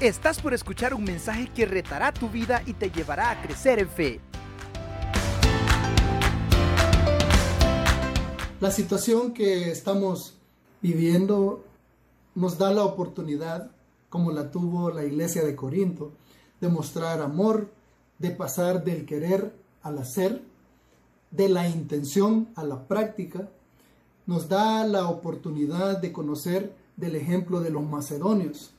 Estás por escuchar un mensaje que retará tu vida y te llevará a crecer en fe. La situación que estamos viviendo nos da la oportunidad, como la tuvo la iglesia de Corinto, de mostrar amor, de pasar del querer al hacer, de la intención a la práctica. Nos da la oportunidad de conocer del ejemplo de los macedonios,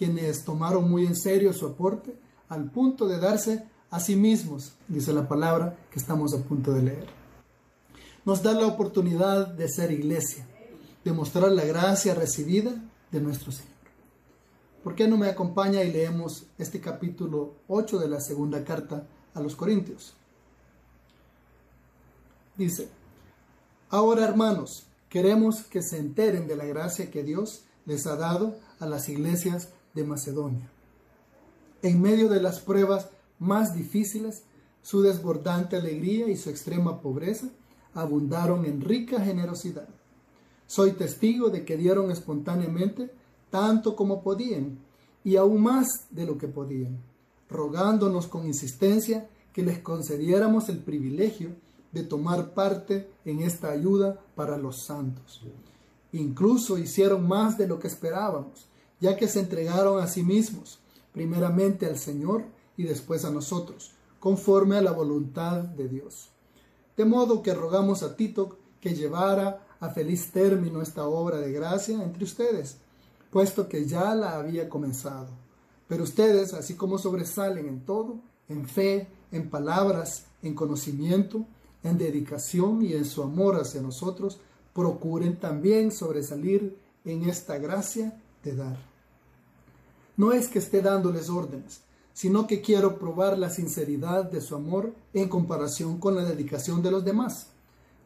quienes tomaron muy en serio su aporte al punto de darse a sí mismos, dice la palabra que estamos a punto de leer nos da la oportunidad de ser iglesia, de mostrar la gracia recibida de nuestro Señor. ¿Por qué no me acompaña y leemos este capítulo 8 de la segunda carta a los Corintios? Dice, ahora hermanos, queremos que se enteren de la gracia que Dios les ha dado a las iglesias de Macedonia. En medio de las pruebas más difíciles, su desbordante alegría y su extrema pobreza abundaron en rica generosidad. Soy testigo de que dieron espontáneamente tanto como podían y aún más de lo que podían, rogándonos con insistencia que les concediéramos el privilegio de tomar parte en esta ayuda para los santos. Incluso hicieron más de lo que esperábamos, ya que se entregaron a sí mismos, primeramente al Señor y después a nosotros, conforme a la voluntad de Dios. De modo que rogamos a Tito que llevara a feliz término esta obra de gracia entre ustedes, puesto que ya la había comenzado. Pero ustedes, así como sobresalen en todo, en fe, en palabras, en conocimiento, en dedicación y en su amor hacia nosotros, procuren también sobresalir en esta gracia de dar. No es que esté dándoles órdenes, sino que quiero probar la sinceridad de su amor en comparación con la dedicación de los demás.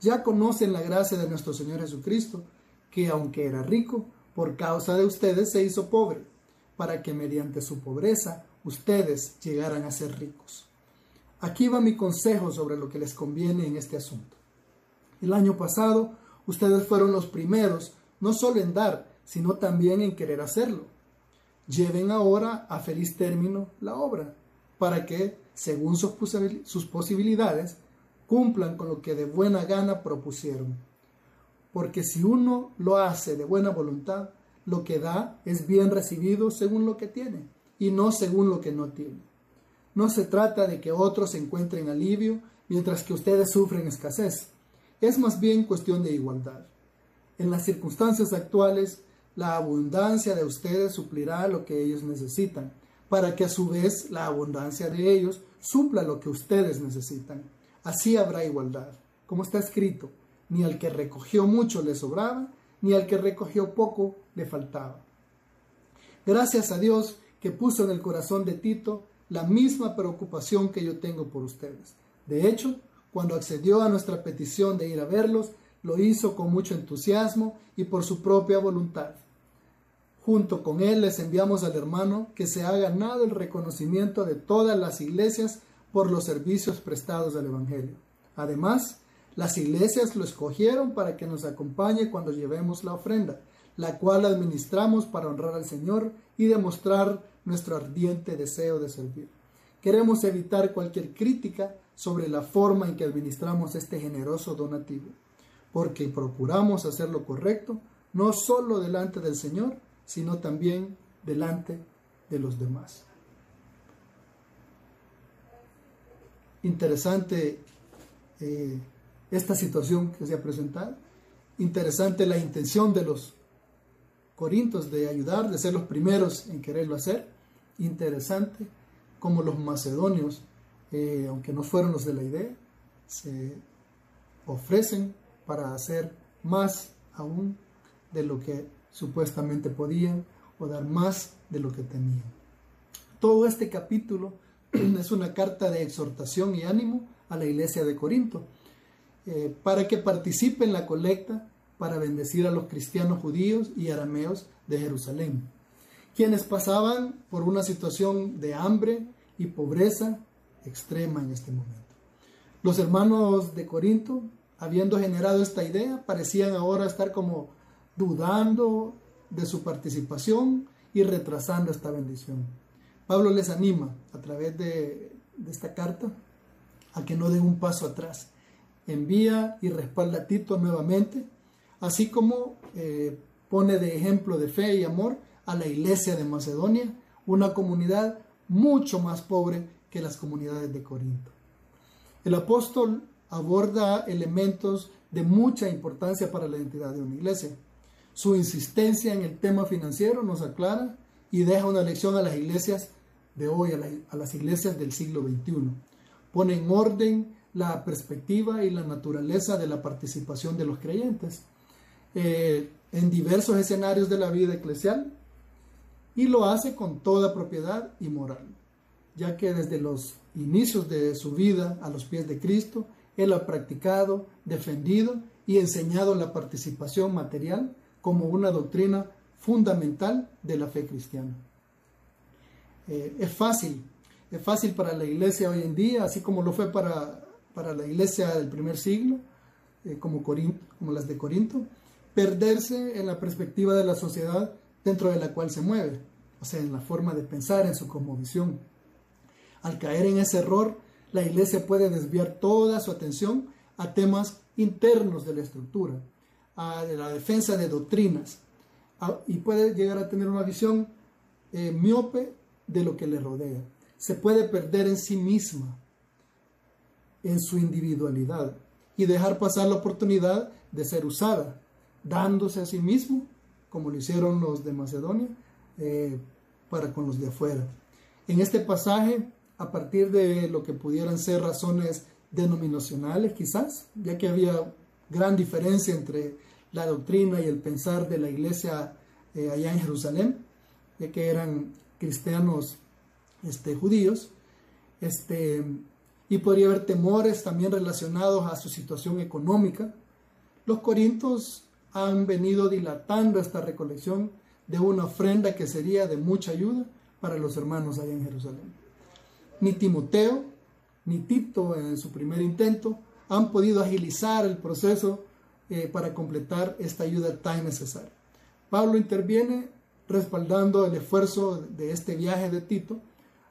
Ya conocen la gracia de nuestro Señor Jesucristo, que aunque era rico, por causa de ustedes se hizo pobre, para que mediante su pobreza ustedes llegaran a ser ricos. Aquí va mi consejo sobre lo que les conviene en este asunto. El año pasado ustedes fueron los primeros, no solo en dar, sino también en querer hacerlo lleven ahora a feliz término la obra, para que, según sus posibilidades, cumplan con lo que de buena gana propusieron. Porque si uno lo hace de buena voluntad, lo que da es bien recibido según lo que tiene, y no según lo que no tiene. No se trata de que otros encuentren alivio mientras que ustedes sufren escasez. Es más bien cuestión de igualdad. En las circunstancias actuales, la abundancia de ustedes suplirá lo que ellos necesitan, para que a su vez la abundancia de ellos supla lo que ustedes necesitan. Así habrá igualdad. Como está escrito, ni al que recogió mucho le sobraba, ni al que recogió poco le faltaba. Gracias a Dios que puso en el corazón de Tito la misma preocupación que yo tengo por ustedes. De hecho, cuando accedió a nuestra petición de ir a verlos, lo hizo con mucho entusiasmo y por su propia voluntad. Junto con él les enviamos al hermano que se ha ganado el reconocimiento de todas las iglesias por los servicios prestados al Evangelio. Además, las iglesias lo escogieron para que nos acompañe cuando llevemos la ofrenda, la cual administramos para honrar al Señor y demostrar nuestro ardiente deseo de servir. Queremos evitar cualquier crítica sobre la forma en que administramos este generoso donativo, porque procuramos hacer lo correcto, no solo delante del Señor, sino también delante de los demás. Interesante eh, esta situación que se ha presentado, interesante la intención de los corintios de ayudar, de ser los primeros en quererlo hacer, interesante como los macedonios, eh, aunque no fueron los de la idea, se ofrecen para hacer más aún de lo que supuestamente podían o dar más de lo que tenían. Todo este capítulo es una carta de exhortación y ánimo a la iglesia de Corinto eh, para que participe en la colecta para bendecir a los cristianos judíos y arameos de Jerusalén, quienes pasaban por una situación de hambre y pobreza extrema en este momento. Los hermanos de Corinto, habiendo generado esta idea, parecían ahora estar como dudando de su participación y retrasando esta bendición. Pablo les anima a través de, esta carta a que no den un paso atrás. Envía y respalda a Tito nuevamente, así como eh, pone de ejemplo de fe y amor a la iglesia de Macedonia, una comunidad mucho más pobre que las comunidades de Corinto. El apóstol aborda elementos de mucha importancia para la identidad de una iglesia. Su insistencia en el tema financiero nos aclara y deja una lección a las iglesias de hoy, a, las iglesias del siglo XXI. Pone en orden la perspectiva y la naturaleza de la participación de los creyentes eh, en diversos escenarios de la vida eclesial y lo hace con toda propiedad y moral, ya que desde los inicios de su vida a los pies de Cristo, Él ha practicado, defendido y enseñado la participación material como una doctrina fundamental de la fe cristiana. Eh, es fácil, es fácil para la iglesia hoy en día, así como lo fue para, para la iglesia del primer siglo, eh, como, como las de Corinto, perderse en la perspectiva de la sociedad dentro de la cual se mueve, o sea, en la forma de pensar, en su cosmovisión. Al caer en ese error, la iglesia puede desviar toda su atención a temas internos de la estructura, a la defensa de doctrinas, y puede llegar a tener una visión eh, miope de lo que le rodea. Se puede perder en sí misma, en su individualidad, y dejar pasar la oportunidad de ser usada, dándose a sí mismo, como lo hicieron los de Macedonia, eh, para con los de afuera. En este pasaje, a partir de lo que pudieran ser razones denominacionales quizás, ya que había gran diferencia entre la doctrina y el pensar de la iglesia eh, allá en Jerusalén, ya que eran cristianos este, judíos, este, y podría haber temores también relacionados a su situación económica. Los corintios han venido dilatando esta recolección de una ofrenda que sería de mucha ayuda para los hermanos allá en Jerusalén. Ni Timoteo ni Tito en su primer intento han podido agilizar el proceso eh, para completar esta ayuda tan necesaria. Pablo interviene respaldando el esfuerzo de este viaje de Tito,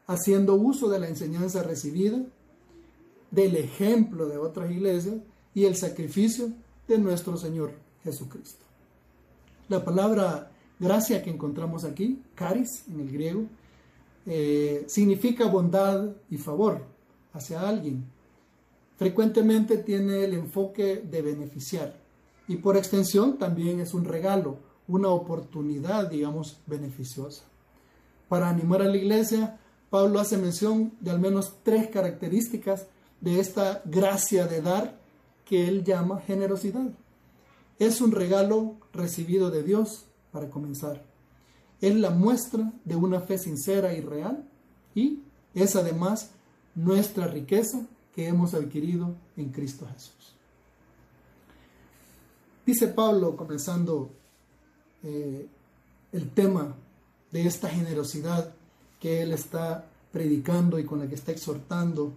haciendo uso de la enseñanza recibida, del ejemplo de otras iglesias y el sacrificio de nuestro Señor Jesucristo. La palabra gracia que encontramos aquí, caris en el griego, eh, significa bondad y favor hacia alguien. Frecuentemente tiene el enfoque de beneficiar y por extensión también es un regalo, una oportunidad, digamos, beneficiosa. Para animar a la iglesia, Pablo hace mención de al menos tres características de esta gracia de dar que él llama generosidad. Es un regalo recibido de Dios para comenzar. Es la muestra de una fe sincera y real y es además nuestra riqueza que hemos adquirido en Cristo Jesús. Dice Pablo, comenzando eh, el tema de esta generosidad que él está predicando y con la que está exhortando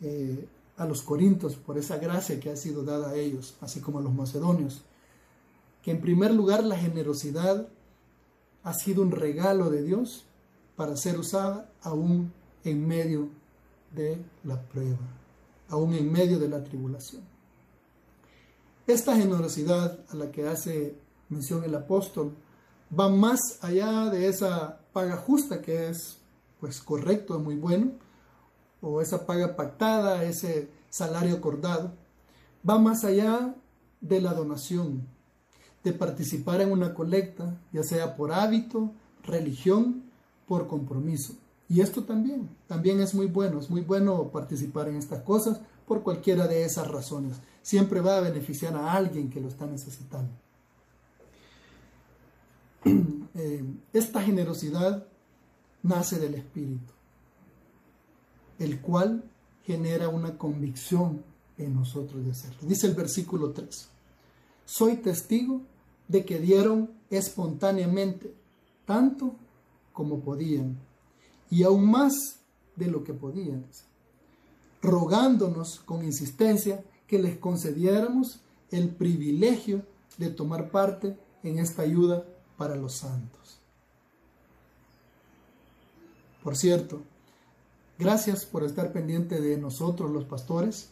eh, a los corintios por esa gracia que ha sido dada a ellos, así como a los macedonios que en primer lugar la generosidad ha sido un regalo de Dios para ser usada aún en medio de la prueba, aún en medio de la tribulación. Esta generosidad a la que hace mención el apóstol va más allá de esa paga justa que es pues correcto, muy bueno, o esa paga pactada, ese salario acordado, va más allá de la donación, de participar en una colecta, ya sea por hábito, religión, por compromiso. Y esto también, también es muy bueno, es muy bueno participar en estas cosas por cualquiera de esas razones. Siempre va a beneficiar a alguien que lo está necesitando. Eh, esta generosidad nace del Espíritu, el cual genera una convicción en nosotros de hacerlo. Dice el versículo 3, soy testigo de que dieron espontáneamente tanto como podían y aún más de lo que podían, rogándonos con insistencia que les concediéramos el privilegio de tomar parte en esta ayuda para los santos. Por cierto, gracias por estar pendiente de nosotros los pastores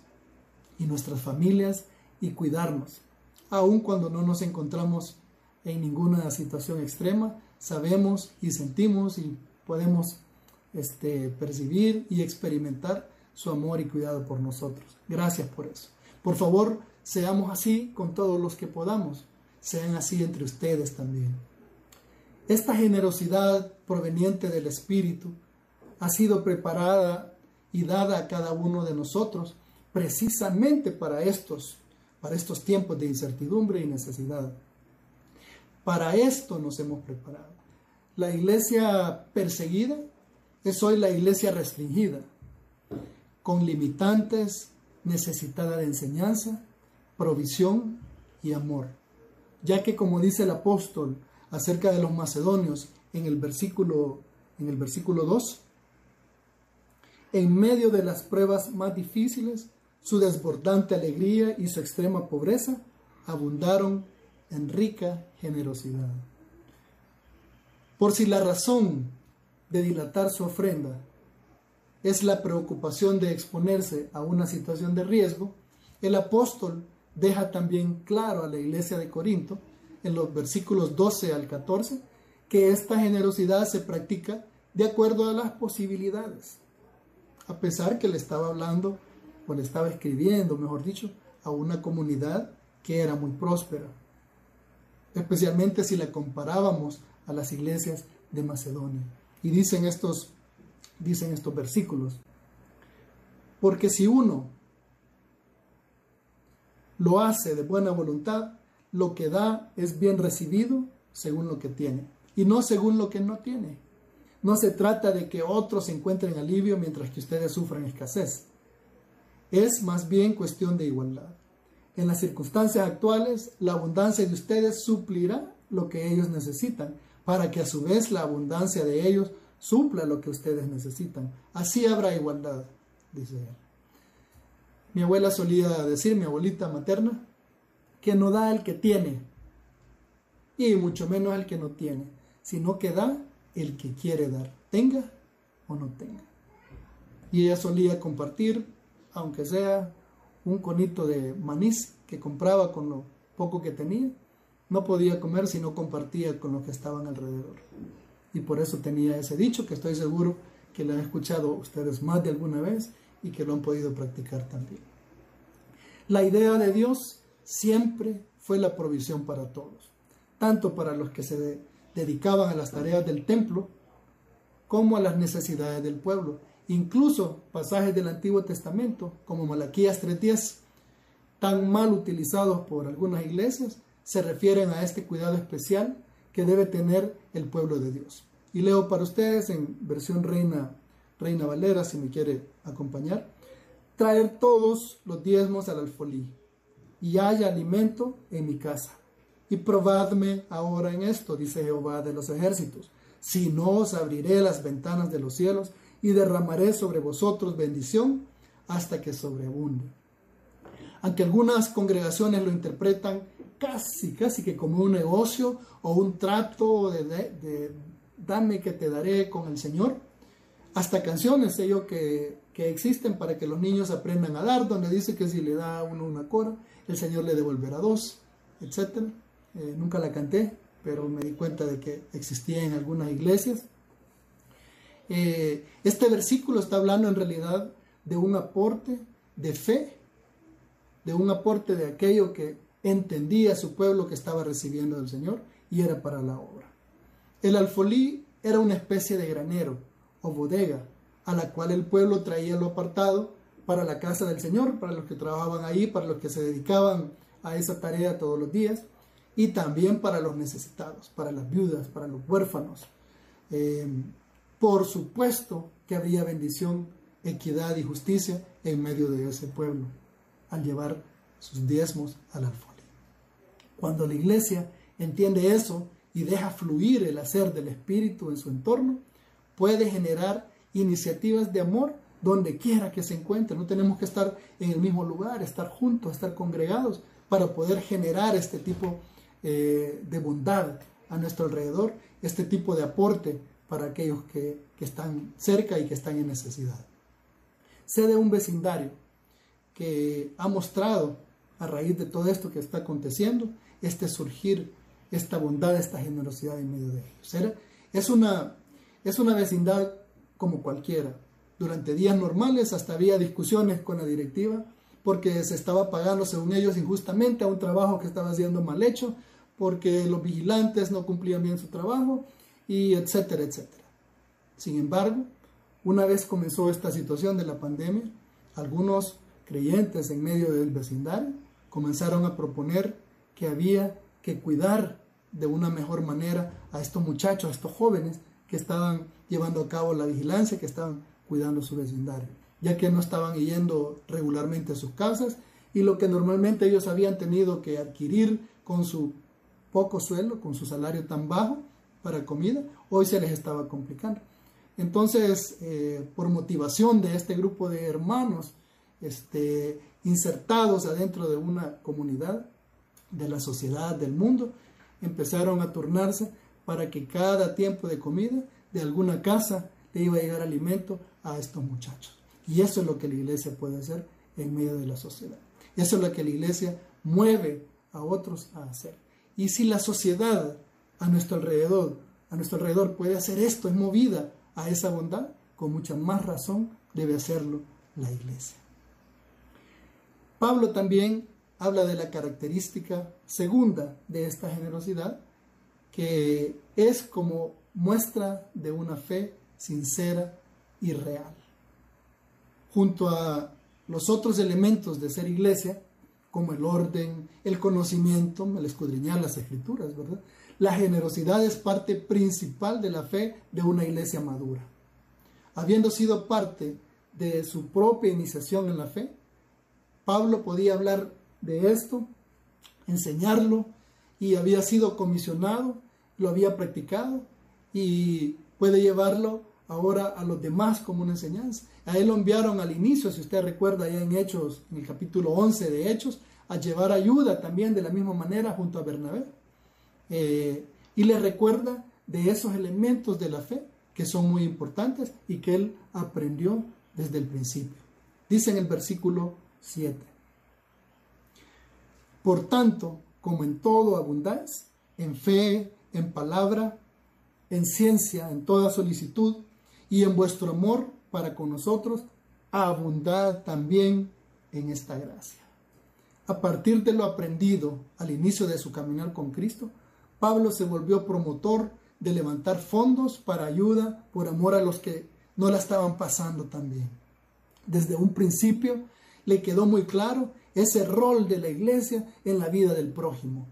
y nuestras familias y cuidarnos. Aun cuando no nos encontramos en ninguna situación extrema, sabemos y sentimos y podemos este, percibir y experimentar su amor y cuidado por nosotros. Gracias por eso. Por favor, seamos así con todos los que podamos. Sean así entre ustedes también. Esta generosidad proveniente del Espíritu ha sido preparada y dada a cada uno de nosotros precisamente para estos, para estos tiempos de incertidumbre y necesidad. Para esto nos hemos preparado. La iglesia perseguida es hoy la iglesia restringida, con limitantes, necesitada de enseñanza, provisión y amor. Ya que como dice el apóstol acerca de los macedonios en el versículo en el versículo 2, en medio de las pruebas más difíciles, su desbordante alegría y su extrema pobreza abundaron en rica generosidad. Por si la razón de dilatar su ofrenda es la preocupación de exponerse a una situación de riesgo, el apóstol deja también claro a la iglesia de Corinto, en los versículos 12 al 14, que esta generosidad se practica de acuerdo a las posibilidades, a pesar que le estaba hablando o le estaba escribiendo, mejor dicho, a una comunidad que era muy próspera, especialmente si la comparábamos a las iglesias de Macedonia. Y dicen estos, dicen estos versículos, porque si uno lo hace de buena voluntad, lo que da es bien recibido según lo que tiene y no según lo que no tiene. No se trata de que otros encuentren alivio mientras que ustedes sufran escasez. Es más bien cuestión de igualdad. En las circunstancias actuales, la abundancia de ustedes suplirá lo que ellos necesitan, para que a su vez la abundancia de ellos supla lo que ustedes necesitan. Así habrá igualdad, dice él. Mi abuela solía decir, mi abuelita materna, que no da el que tiene, y mucho menos el que no tiene, sino que da el que quiere dar, tenga o no tenga. Y ella solía compartir, aunque sea un conito de manís que compraba con lo poco que tenía, no podía comer si no compartía con los que estaban alrededor. Y por eso tenía ese dicho que estoy seguro que lo han escuchado ustedes más de alguna vez y que lo han podido practicar también. La idea de Dios siempre fue la provisión para todos, tanto para los que se dedicaban a las tareas del templo como a las necesidades del pueblo. Incluso pasajes del Antiguo Testamento, como Malaquías 3.10, tan mal utilizados por algunas iglesias, se refieren a este cuidado especial que debe tener el pueblo de Dios. Y leo para ustedes en versión Reina, Reina Valera, si me quiere acompañar traer todos los diezmos al alfolí, y haya alimento en mi casa. Y probadme ahora en esto, dice Jehová de los ejércitos, si no os abriré las ventanas de los cielos y derramaré sobre vosotros bendición hasta que sobreabunde. Aunque algunas congregaciones lo interpretan casi, casi que como un negocio o un trato de, dame que te daré con el Señor, hasta canciones ello que que existen para que los niños aprendan a dar, donde dice que si le da a uno una cora, el Señor le devolverá dos, etc. Eh, nunca la canté, pero me di cuenta de que existía en algunas iglesias. Eh, este versículo está hablando en realidad de un aporte de fe, de un aporte de aquello que entendía su pueblo que estaba recibiendo del Señor y era para la obra. El alfolí era una especie de granero o bodega a la cual el pueblo traía lo apartado para la casa del Señor, para los que trabajaban ahí, para los que se dedicaban a esa tarea todos los días, y también para los necesitados, para las viudas, para los huérfanos. Eh, por supuesto que había bendición, equidad y justicia en medio de ese pueblo al llevar sus diezmos al alfolí. Cuando la iglesia entiende eso y deja fluir el hacer del Espíritu en su entorno, puede generar iniciativas de amor donde quiera que se encuentre. No tenemos que estar en el mismo lugar, estar juntos, estar congregados para poder generar este tipo eh, de bondad a nuestro alrededor, este tipo de aporte para aquellos que, que están cerca y que están en necesidad. Sé de un vecindario que ha mostrado a raíz de todo esto que está aconteciendo, este surgir, esta bondad, esta generosidad en medio de ellos. Es una, es una vecindad como cualquiera. Durante días normales hasta había discusiones con la directiva porque se estaba pagando, según ellos, injustamente a un trabajo que estaba siendo mal hecho, porque los vigilantes no cumplían bien su trabajo, y etcétera, etcétera. Sin embargo, una vez comenzó esta situación de la pandemia, algunos creyentes en medio del vecindario comenzaron a proponer que había que cuidar de una mejor manera a estos muchachos, a estos jóvenes que estaban llevando a cabo la vigilancia, que estaban cuidando su vecindario, ya que no estaban yendo regularmente a sus casas y lo que normalmente ellos habían tenido que adquirir con su poco sueldo, con su salario tan bajo para comida, hoy se les estaba complicando. Entonces, eh, por motivación de este grupo de hermanos, este, insertados adentro de una comunidad, de la sociedad, del mundo, empezaron a turnarse para que cada tiempo de comida de alguna casa le iba a llegar alimento a estos muchachos. Y eso es lo que la iglesia puede hacer en medio de la sociedad. Eso es lo que la iglesia mueve a otros a hacer. Y si la sociedad a nuestro alrededor, a nuestro alrededor puede hacer esto, es movida a esa bondad, con mucha más razón debe hacerlo la iglesia. Pablo también habla de la característica segunda de esta generosidad, que es como muestra de una fe sincera y real. Junto a los otros elementos de ser iglesia, como el orden, el conocimiento, el escudriñar las escrituras. La generosidad es parte principal de la fe de una iglesia madura. Habiendo sido parte de su propia iniciación en la fe, Pablo podía hablar de esto, enseñarlo, y había sido comisionado, lo había practicado y puede llevarlo ahora a los demás como una enseñanza. A él lo enviaron al inicio, si usted recuerda ya en Hechos, en el capítulo 11 de Hechos, a llevar ayuda también de la misma manera junto a Bernabé. Eh, y le recuerda de esos elementos de la fe que son muy importantes y que él aprendió desde el principio. Dice en el versículo 7. Por tanto, como en todo abundáis, en fe, en palabra, en ciencia, en toda solicitud, y en vuestro amor para con nosotros, abundad también en esta gracia. A partir de lo aprendido al inicio de su caminar con Cristo, Pablo se volvió promotor de levantar fondos para ayuda por amor a los que no la estaban pasando tan bien. Desde un principio le quedó muy claro ese rol de la iglesia en la vida del prójimo.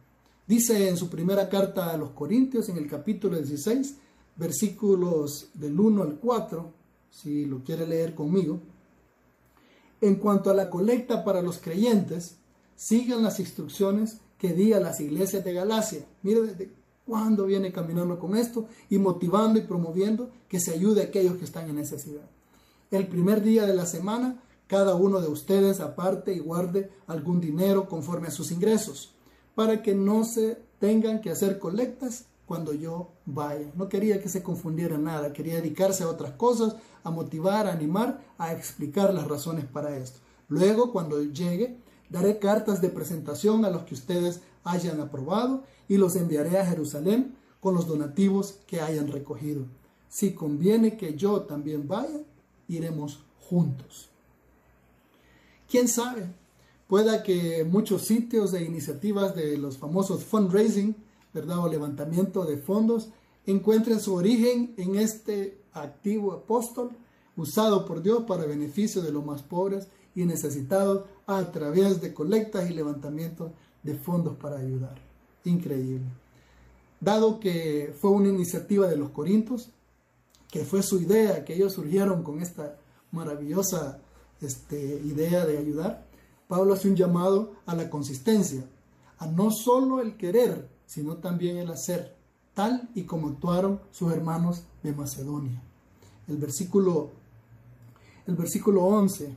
Dice en su primera carta a los Corintios, en el capítulo 16, versículos del 1 al 4, si lo quiere leer conmigo, en cuanto a la colecta para los creyentes, sigan las instrucciones que di a las iglesias de Galacia. Mire desde cuándo viene caminando con esto y motivando y promoviendo que se ayude a aquellos que están en necesidad. El primer día de la semana, cada uno de ustedes aparte y guarde algún dinero conforme a sus ingresos, para que no se tengan que hacer colectas cuando yo vaya. No quería que se confundiera nada, quería dedicarse a otras cosas, a motivar, a animar, a explicar las razones para esto. Luego, cuando llegue, daré cartas de presentación a los que ustedes hayan aprobado y los enviaré a Jerusalén con los donativos que hayan recogido. Si conviene que yo también vaya, iremos juntos. ¿Quién sabe? Pueda que muchos sitios e iniciativas de los famosos fundraising ¿verdad? o levantamiento de fondos, encuentren su origen en este activo apóstol usado por Dios para beneficio de los más pobres y necesitados a través de colectas y levantamientos de fondos para ayudar. Increíble. Dado que fue una iniciativa de los Corintios, que fue su idea, que ellos surgieron con esta maravillosa este, idea de ayudar, Pablo hace un llamado a la consistencia, a no solo el querer, sino también el hacer, tal y como actuaron sus hermanos de Macedonia. El versículo, el versículo 11,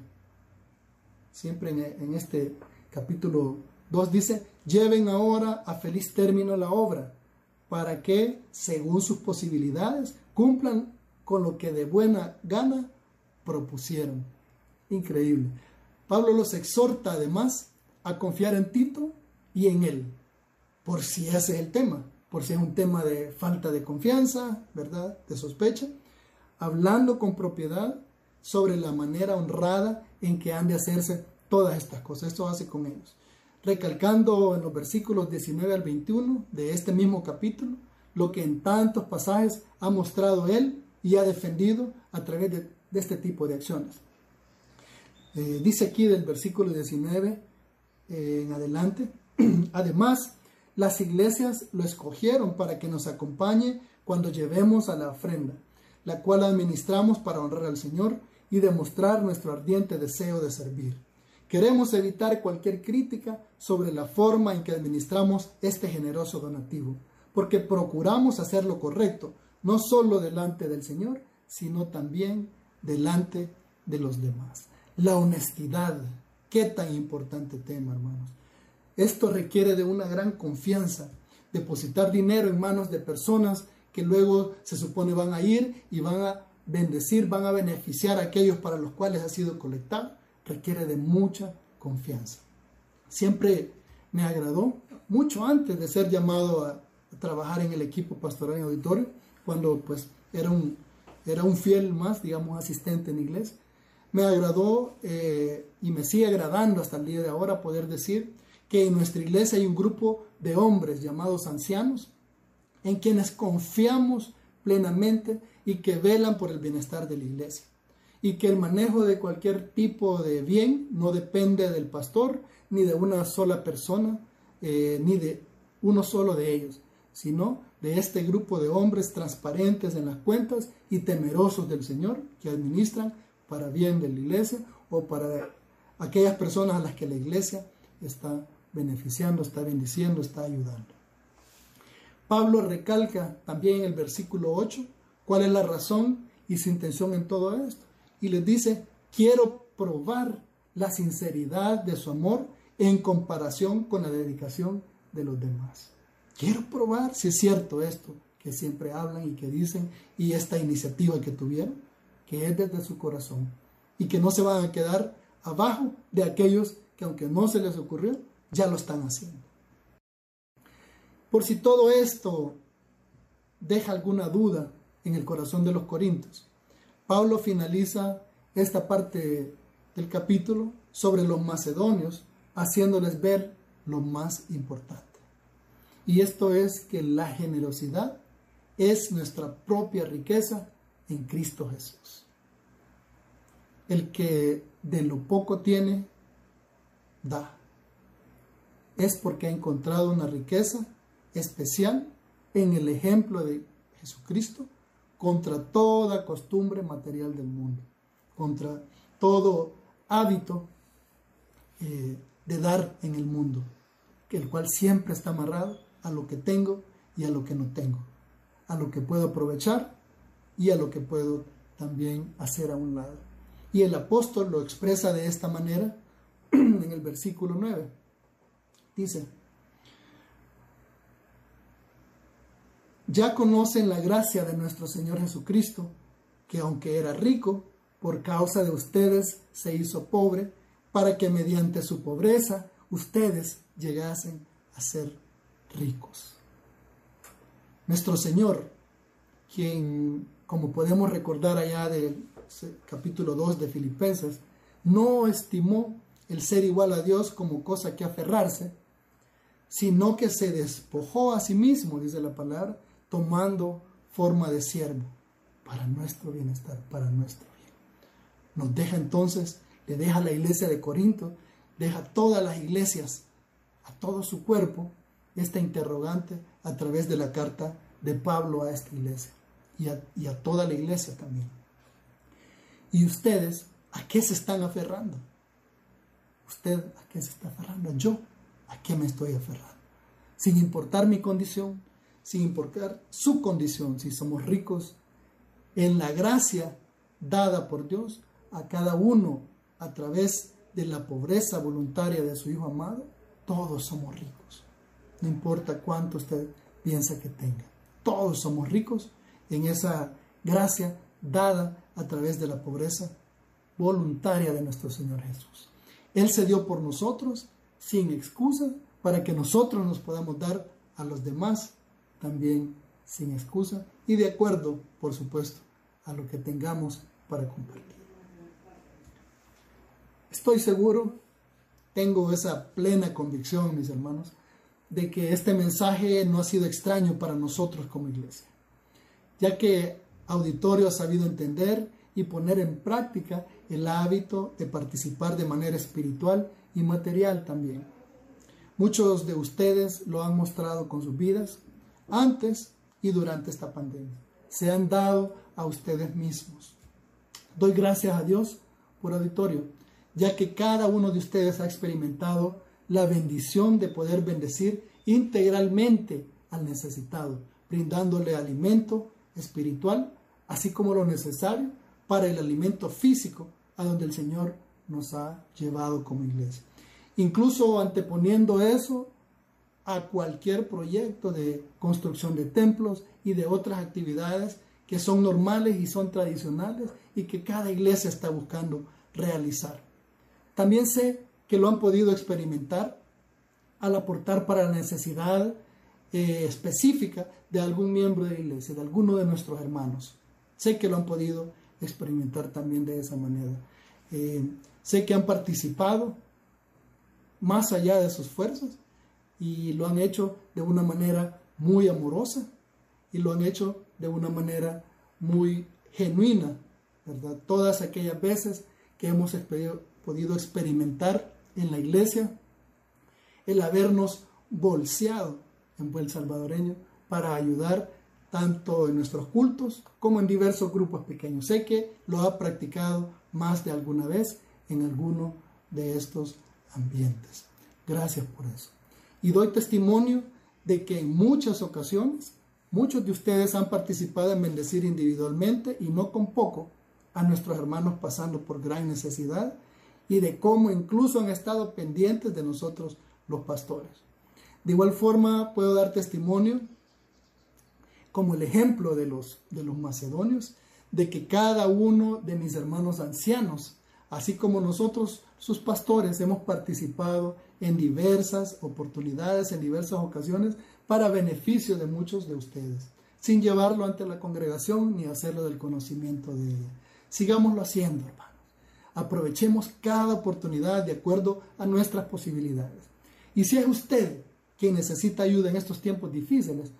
siempre en, este capítulo 2 dice, lleven ahora a feliz término la obra para que, según sus posibilidades, cumplan con lo que de buena gana propusieron. Increíble. Pablo los exhorta además a confiar en Tito y en él, por si ese es el tema, por si es un tema de falta de confianza, ¿verdad? De sospecha, hablando con propiedad sobre la manera honrada en que han de hacerse todas estas cosas. Esto hace con ellos. Recalcando en los versículos 19 al 21 de este mismo capítulo, lo que en tantos pasajes ha mostrado él y ha defendido a través de, este tipo de acciones. Eh, dice aquí del versículo 19 eh, en adelante, además, las iglesias lo escogieron para que nos acompañe cuando llevemos a la ofrenda, la cual administramos para honrar al Señor y demostrar nuestro ardiente deseo de servir. Queremos evitar cualquier crítica sobre la forma en que administramos este generoso donativo, porque procuramos hacer lo correcto, no solo delante del Señor, sino también delante de los demás. La honestidad, qué tan importante tema, hermanos. Esto requiere de una gran confianza, depositar dinero en manos de personas que luego se supone van a ir y van a bendecir, van a beneficiar a aquellos para los cuales ha sido colectado, requiere de mucha confianza. Siempre me agradó, mucho antes de ser llamado a, trabajar en el equipo pastoral en auditorio, cuando pues era un, era un fiel más, digamos, asistente en inglés, me agradó eh, y me sigue agradando hasta el día de ahora poder decir que en nuestra iglesia hay un grupo de hombres llamados ancianos en quienes confiamos plenamente y que velan por el bienestar de la iglesia. Y que el manejo de cualquier tipo de bien no depende del pastor, ni de una sola persona, eh, ni de uno solo de ellos, sino de este grupo de hombres transparentes en las cuentas y temerosos del Señor que administran para bien de la iglesia o para aquellas personas a las que la iglesia está beneficiando, está bendiciendo, está ayudando. Pablo recalca también en el versículo 8 cuál es la razón y su intención en todo esto. Y les dice, quiero probar la sinceridad de su amor en comparación con la dedicación de los demás. Quiero probar si es cierto esto que siempre hablan y que dicen y esta iniciativa que tuvieron, que es desde su corazón y que no se van a quedar abajo de aquellos que aunque no se les ocurrió, ya lo están haciendo. Por si todo esto deja alguna duda en el corazón de los corintios. Pablo finaliza esta parte del capítulo sobre los macedonios, haciéndoles ver lo más importante. Y esto es que la generosidad es nuestra propia riqueza en Cristo Jesús. El que de lo poco tiene, da. Es porque ha encontrado una riqueza especial en el ejemplo de Jesucristo contra toda costumbre material del mundo, contra todo hábito eh, de dar en el mundo, el cual siempre está amarrado a lo que tengo y a lo que no tengo, a lo que puedo aprovechar y a lo que puedo también hacer a un lado. Y el apóstol lo expresa de esta manera en el versículo 9. Dice, ya conocen la gracia de nuestro Señor Jesucristo, que aunque era rico, por causa de ustedes se hizo pobre, para que mediante su pobreza ustedes llegasen a ser ricos. Nuestro Señor, quien, como podemos recordar allá del capítulo 2 de Filipenses, no estimó el ser igual a Dios como cosa que aferrarse, sino que se despojó a sí mismo, dice la palabra, tomando forma de siervo para nuestro bienestar, para nuestro bien. Nos deja entonces, le deja a la iglesia de Corinto, deja a todas las iglesias, a todo su cuerpo, esta interrogante a través de la carta de Pablo a esta iglesia y a, toda la iglesia también. ¿Y ustedes a qué se están aferrando? ¿Usted a qué se está aferrando? Yo, ¿a qué me estoy aferrando? Sin importar mi condición, sin importar su condición, si somos ricos, en la gracia dada por Dios a cada uno a través de la pobreza voluntaria de su Hijo amado, todos somos ricos. No importa cuánto usted piensa que tenga. Todos somos ricos en esa gracia dada a través de la pobreza voluntaria de nuestro Señor Jesús. Él se dio por nosotros sin excusa para que nosotros nos podamos dar a los demás también sin excusa y de acuerdo, por supuesto, a lo que tengamos para compartir. Estoy seguro, tengo esa plena convicción, mis hermanos, de que este mensaje no ha sido extraño para nosotros como iglesia, ya que Auditorio ha sabido entender y poner en práctica el hábito de participar de manera espiritual y material también. Muchos de ustedes lo han mostrado con sus vidas antes y durante esta pandemia. Se han dado a ustedes mismos. Doy gracias a Dios por auditorio, ya que cada uno de ustedes ha experimentado la bendición de poder bendecir integralmente al necesitado, brindándole alimento espiritual, así como lo necesario para el alimento físico a donde el Señor nos ha llevado como iglesia. Incluso anteponiendo eso a cualquier proyecto de construcción de templos y de otras actividades que son normales y son tradicionales y que cada iglesia está buscando realizar. También sé que lo han podido experimentar al aportar para la necesidad eh, específica de algún miembro de la iglesia, de alguno de nuestros hermanos. Sé que lo han podido experimentar también de esa manera. Eh, sé que han participado más allá de sus fuerzas y lo han hecho de una manera muy amorosa y lo han hecho de una manera muy genuina, ¿verdad? Todas aquellas veces que hemos podido experimentar en la iglesia el habernos bolseado en buen salvadoreño para ayudar tanto en nuestros cultos como en diversos grupos pequeños. Sé que lo ha practicado más de alguna vez en alguno de estos ambientes. Gracias por eso. Y doy testimonio de que en muchas ocasiones muchos de ustedes han participado en bendecir individualmente y no con poco a nuestros hermanos pasando por gran necesidad y de cómo incluso han estado pendientes de nosotros los pastores. De igual forma puedo dar testimonio como el ejemplo de los, de los macedonios, de que cada uno de mis hermanos ancianos, así como nosotros, sus pastores, hemos participado en diversas oportunidades, en diversas ocasiones, para beneficio de muchos de ustedes, sin llevarlo ante la congregación ni hacerlo del conocimiento de ella. Sigámoslo haciendo, hermanos. Aprovechemos cada oportunidad de acuerdo a nuestras posibilidades. Y si es usted quien necesita ayuda en estos tiempos difíciles,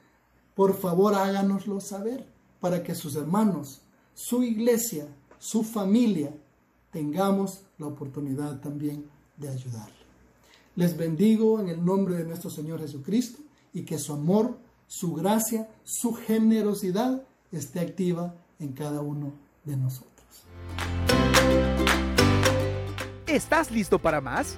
por favor háganoslo saber para que sus hermanos, su iglesia, su familia, tengamos la oportunidad también de ayudarle. Les bendigo en el nombre de nuestro Señor Jesucristo y que su amor, su gracia, su generosidad esté activa en cada uno de nosotros. ¿Estás listo para más?